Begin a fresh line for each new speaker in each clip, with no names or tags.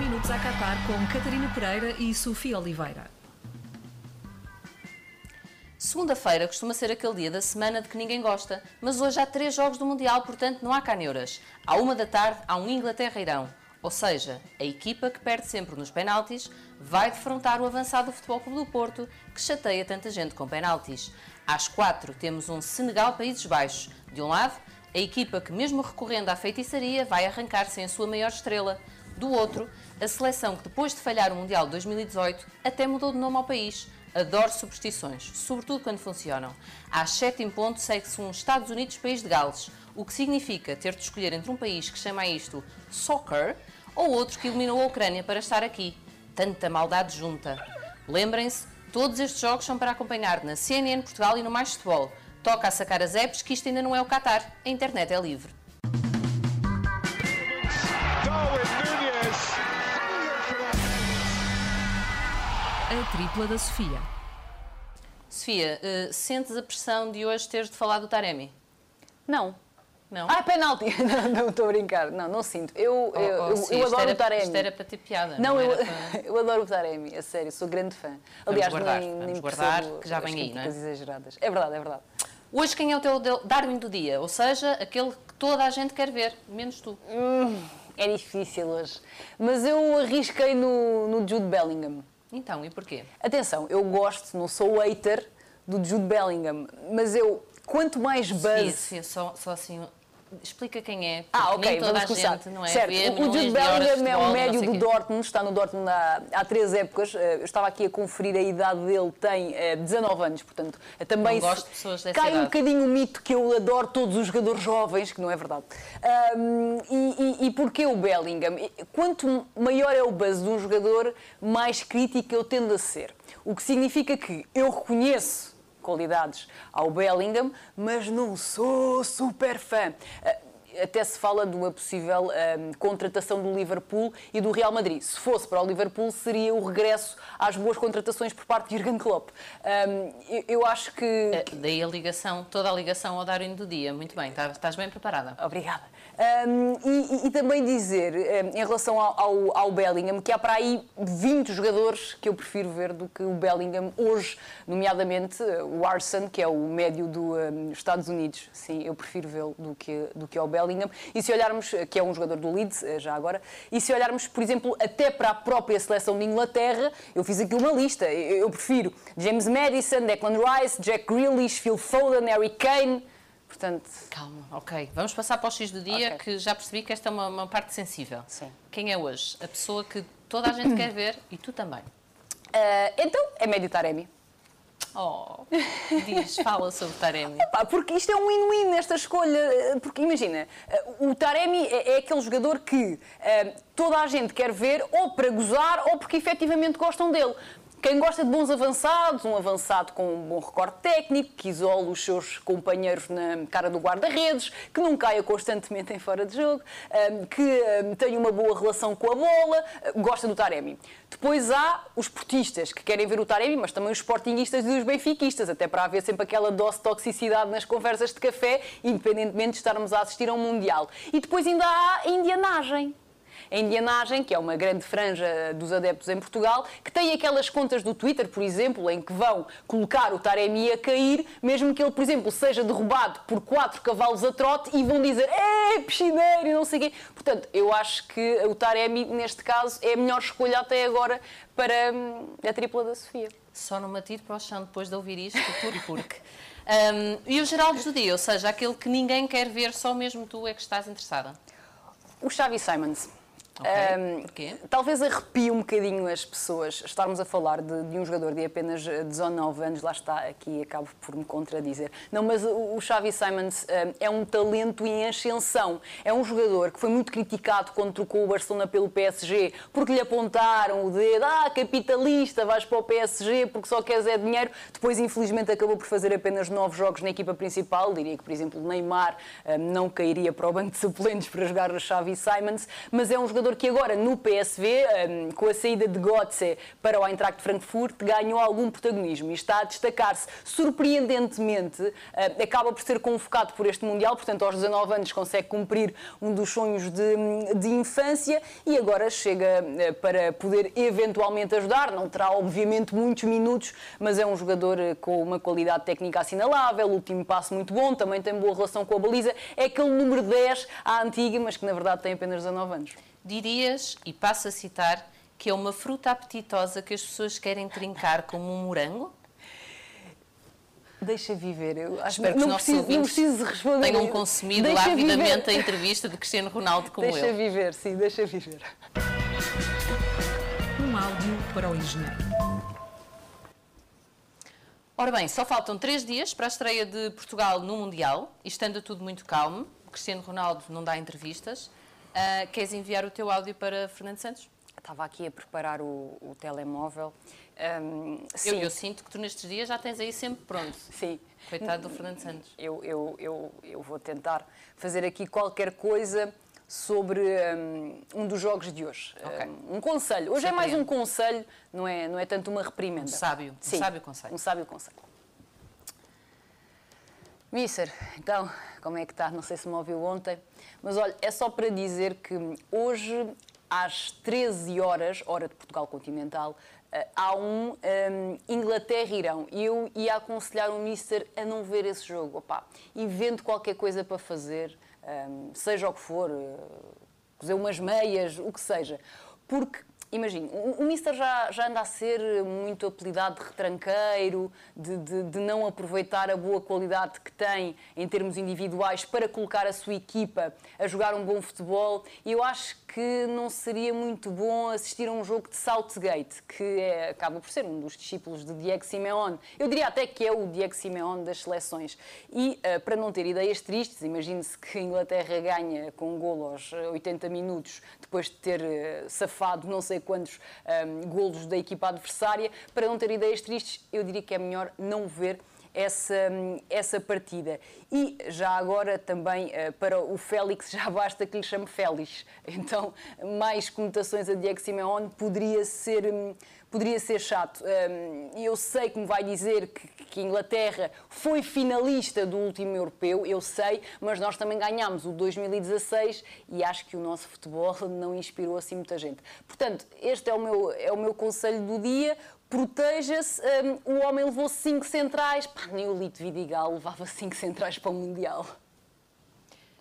minutos a Qatar com Catarina Pereira e Sofia Oliveira.
Segunda-feira costuma ser aquele dia da semana de que ninguém gosta, mas hoje há três jogos do Mundial, portanto não há caneuras. À uma da tarde há um Inglaterra-Irão, ou seja, a equipa que perde sempre nos penaltis vai defrontar o avançado do Futebol Clube do Porto, que chateia tanta gente com penaltis. Às quatro temos um Senegal-Países Baixos. De um lado, a equipa que, mesmo recorrendo à feitiçaria, vai arrancar sem a sua maior estrela. Do outro, a seleção que, depois de falhar o Mundial de 2018, até mudou de nome ao país. Adoro superstições, sobretudo quando funcionam. Às 7 em ponto segue-se um Estados Unidos-País de Gales, o que significa ter de escolher entre um país que chama isto soccer ou outro que eliminou a Ucrânia para estar aqui. Tanta maldade junta. Lembrem-se, todos estes jogos são para acompanhar na CNN Portugal e no Mais Futebol. Toca a sacar as apps que isto ainda não é o Qatar. A internet é livre.
A tripla da Sofia.
Sofia, uh, sentes a pressão de hoje teres de falar do Taremi?
Não.
Não?
Ah, penalti! não, estou a brincar. Não, não sinto. Eu,
Oh,
eu,
oh,
eu,
sim,
eu adoro
era,
o Taremi.
Isto era para ter piada.
Não,
Não,
eu,
para...
eu adoro o Taremi, a sério, sou grande fã.
Vamos
Aliás,
guardar,
nem,
vamos
nem
guardar,
percebo
que já vem aí, não é?
exageradas. É verdade, é verdade.
Hoje quem é o teu Darwin do dia? Ou seja, aquele que toda a gente quer ver, menos tu.
Hum, é difícil hoje. Mas eu arrisquei no, no Jude Bellingham.
Então, e porquê?
Atenção, eu gosto, não sou hater do Jude Bellingham, mas eu, quanto mais buzz...
Sofia, só, só assim, explica quem é.
Ah, ok,
nem toda
vamos
a
começar.
gente, não é?
Certo,
Vê
o Jude Bellingham é um médio do. Dortmund, está no Dortmund há, há três épocas. Eh, Eu estava aqui a conferir a idade dele, tem eh, 19 anos, portanto, eh, também
Não gosto de pessoas dessa
cai um
idade.
bocadinho o mito que eu adoro todos os jogadores jovens, que não é verdade. Ahm, e, e, e porquê o Bellingham? Quanto maior é o buzz de um jogador, mais crítico eu tendo a ser. O que significa que eu reconheço qualidades ao Bellingham, mas não sou super fã. Até se fala de uma possível ahm, contratação do Liverpool e do Real Madrid. Se fosse para o Liverpool, seria o regresso às boas contratações por parte de Jurgen Klopp. Ahm, eu, eu acho que.
Eh, Daí a ligação, toda a ligação ao Darwin do dia. Muito bem, tá- estás bem preparada.
Obrigada. Um, e, e- também dizer, um, em relação ao, ao, ao Bellingham, que há para aí 20 jogadores que eu prefiro ver do que o Bellingham hoje, nomeadamente uh, o Arson, que é o médio dos Estados Unidos. Sim, eu prefiro vê-lo do que, do que ao Bellingham. E se olharmos, que é um jogador do Leeds, uh, já agora, e se olharmos, por exemplo, até para a própria seleção de Inglaterra, eu fiz aqui uma lista. Eu, prefiro James Madison, Declan Rice, Jack Grealish, Phil Foden, Harry Kane. Portanto,
Calma, ok. Vamos passar para o X do dia,
Ok.
que já percebi que esta é uma, uma parte sensível.
Sim.
Quem é hoje? A pessoa que toda a gente quer ver e tu também.
uh, então é médio Taremi.
Oh, diz, fala sobre Taremi.
Pá, porque isto é um win-win nesta escolha. eh, Porque imagina, eh, o Taremi é, é aquele jogador que eh, toda a gente quer ver ou para gozar ou porque efetivamente gostam dele. Quem gosta de bons avançados, um avançado com um bom recorde técnico, que isola os seus companheiros na cara do guarda-redes, que não caia constantemente em fora de jogo, que tenha uma boa relação com a bola, eh, gosta do Taremi. Depois há os portistas que querem ver o Taremi, mas também os sportinguistas e os benfiquistas, até para haver sempre aquela dose de toxicidade nas conversas de café, independentemente de estarmos a assistir a um Mundial. E depois ainda há a indianagem. A indianagem, que é uma grande franja dos adeptos em Portugal, que tem aquelas contas do Twitter, por exemplo, em que vão colocar o Taremi a cair, mesmo que ele, por exemplo, seja derrubado por quatro cavalos a trote e vão dizer é piscineiro e não sei o quê. Portanto, eu acho que o Taremi, neste caso, é a melhor escolha até agora para hum, a tripla da Sofia.
Só não me atiro para o chão depois de ouvir isto, por porque. Um, e o Geraldo do dia, ou seja, aquele que ninguém quer ver, só mesmo tu é que estás interessada.
O Xavi Simons.
Ok,
Ahm,
porquê?
Talvez arrepie um bocadinho as pessoas estarmos a falar de, de um jogador de apenas eh, 19 anos, lá está, aqui acabo por me contradizer. Não, mas o, o Xavi Simons ahm, é um talento em ascensão. É um jogador que foi muito criticado quando trocou o Barcelona pelo PSG, porque lhe apontaram o dedo, ah, capitalista, vais para o PSG porque só queres é dinheiro. Depois, infelizmente, acabou por fazer apenas 9 jogos na equipa principal. Diria que, por exemplo, Neymar ahm, não cairia para o banco de suplentes para jogar o Xavi Simons, mas é um jogador jogador que agora no PSV, um, com a saída de Götze para o Eintracht Frankfurt, ganhou algum protagonismo e está a destacar-se surpreendentemente. Uh, acaba por ser convocado por este Mundial, portanto, aos 19 anos consegue cumprir um dos sonhos de, de infância e agora chega para poder eventualmente ajudar. Não terá, obviamente, muitos minutos, mas é um jogador com uma qualidade técnica assinalável, último passo muito bom, também tem boa relação com a baliza. É aquele número 10 à antiga, mas que na verdade tem apenas 19 anos.
Dirias, e passo a citar, que é uma fruta apetitosa que as pessoas querem trincar como um morango?
Deixa viver. Eu
acho Espero que não, preciso, não preciso responder. Tenham consumido deixa avidamente viver. a entrevista de Cristiano Ronaldo como
deixa
eu.
Deixa viver, sim, deixa viver.
Um áudio para o engenheiro.
Ora bem, só faltam três dias para a estreia de Portugal no Mundial e estando tudo muito calmo, Cristiano Ronaldo não dá entrevistas. Uh, queres enviar o teu áudio para Fernando Santos?
Estava aqui a preparar o, o telemóvel.
Um, eu, eu, sinto que tu nestes dias já tens aí sempre pronto.
Sim.
Coitado do Fernando Santos.
Eu, eu, eu, eu vou tentar fazer aqui qualquer coisa sobre um, um dos jogos de hoje. Okay. Um, um, conselho. Hoje é mais um conselho, não é, não é tanto uma reprimenda. Um
sábio. Sim, um sábio conselho.
Um sábio conselho. Mister, então, como é que está? Não sei se me ouviu ontem, mas olha, é só para dizer que hoje, às 13 horas, hora de Portugal continental, eh, há um, um Inglaterra-Irão e eu ia aconselhar o Mister a não ver esse jogo. Opa, invente qualquer coisa para fazer, um, seja o que for, uh, cozer umas meias, o que seja. Porque Imagino, o, Mister já, já anda a ser muito apelidado de retranqueiro, de, de, de, não aproveitar a boa qualidade que tem em termos individuais para colocar a sua equipa a jogar um bom futebol. E eu acho que não seria muito bom assistir a um jogo de Southgate, que é, acaba por ser um dos discípulos de Diego Simeone. Eu diria até que é o Diego Simeone das seleções. E uh, para não ter ideias tristes, imagine-se que a Inglaterra ganha com um golo aos 80 minutos, depois de ter uh, safado não sei quantos um, golos da equipa adversária. Para não ter ideias tristes, eu diria que é melhor não ver essa, essa partida. E já agora também eh, para o Félix já basta que lhe chame Félix. Então, mais conotações a Diego Simeone poderia ser hum, poderia ser chato. Hum, eu sei que me vai dizer que, que a Inglaterra foi finalista do último europeu, eu sei, mas nós também ganhámos o 2016 e acho que o nosso futebol não inspirou assim muita gente. Portanto, este é o meu, é o meu conselho do dia proteja-se. Um, o homem levou cinco centrais. Pá, nem o Lito Vidigal levava cinco centrais para o Mundial.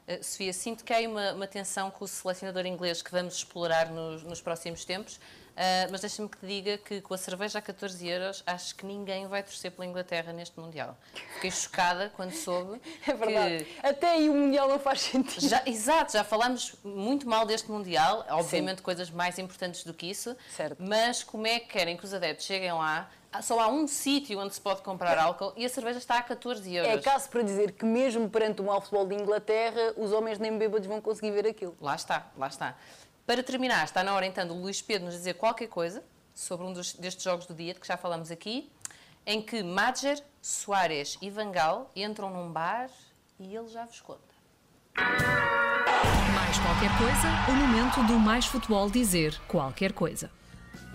Uh, Sofia, sinto que há uma, uma tensão com o selecionador inglês que vamos explorar nos, nos próximos tempos. Uh, mas deixa-me que te diga que com a cerveja a 14 euros, acho que ninguém vai torcer pela Inglaterra neste Mundial. Fiquei chocada quando soube.
É verdade. Que... Até aí o Mundial não faz sentido.
Já, exato, já falámos muito mal deste Mundial, obviamente Sim. coisas mais importantes do que isso.
Certo.
Mas como é que querem que os adeptos cheguem lá? Só há um sítio onde se pode comprar álcool e a cerveja está a 14 euros.
É caso para dizer que, mesmo perante mau futebol de Inglaterra, os homens nem bêbados vão conseguir ver aquilo.
Lá está, lá está. Para terminar, está na hora então do Luís Pedro nos dizer qualquer coisa sobre um dos, destes jogos do dia, de que já falamos aqui, em que Madger, Soares e Vangal entram num bar e ele já vos conta.
Mais qualquer coisa, o momento do Mais Futebol dizer qualquer coisa.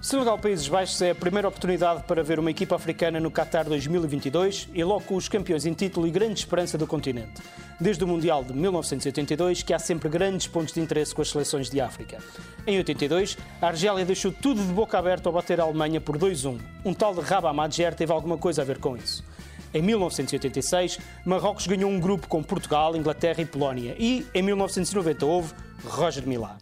Senegal Países Baixos é a primeira oportunidade para ver uma equipa africana no Qatar 2022 e logo com os campeões em título e grande esperança do continente. Desde o Mundial de 1982 que há sempre grandes pontos de interesse com as seleções de África. Em 82, a Argélia deixou tudo de boca aberta ao bater a Alemanha por 2-1. Um tal de Rabat Madjer teve alguma coisa a ver com isso. Em 1986, Marrocos ganhou um grupo com Portugal, Inglaterra e Polónia. E, em 1990, houve Roger Milá.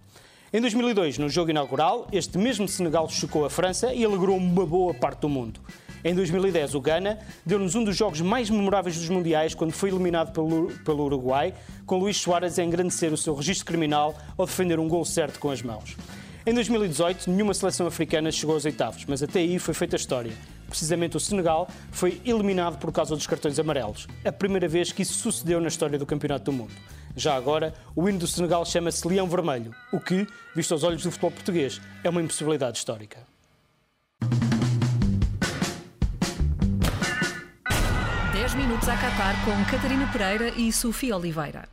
Em 2002, no jogo inaugural, este mesmo Senegal chocou a França e alegrou uma boa parte do mundo. Em 2010, o Ghana deu-nos um dos jogos mais memoráveis dos Mundiais quando foi eliminado pelo, pelo Uruguai, com Luís Soares a engrandecer o seu registro criminal ao defender um gol certo com as mãos. Em 2018, nenhuma seleção africana chegou aos oitavos, mas até aí foi feita a história. Precisamente o Senegal foi eliminado por causa dos cartões amarelos. A primeira vez que isso sucedeu na história do Campeonato do Mundo. Já agora, o hino do Senegal chama-se Leão Vermelho, o que, visto aos olhos do futebol português, é uma impossibilidade histórica.
10 minutos a Qatar com Catarina Pereira e Sofia Oliveira.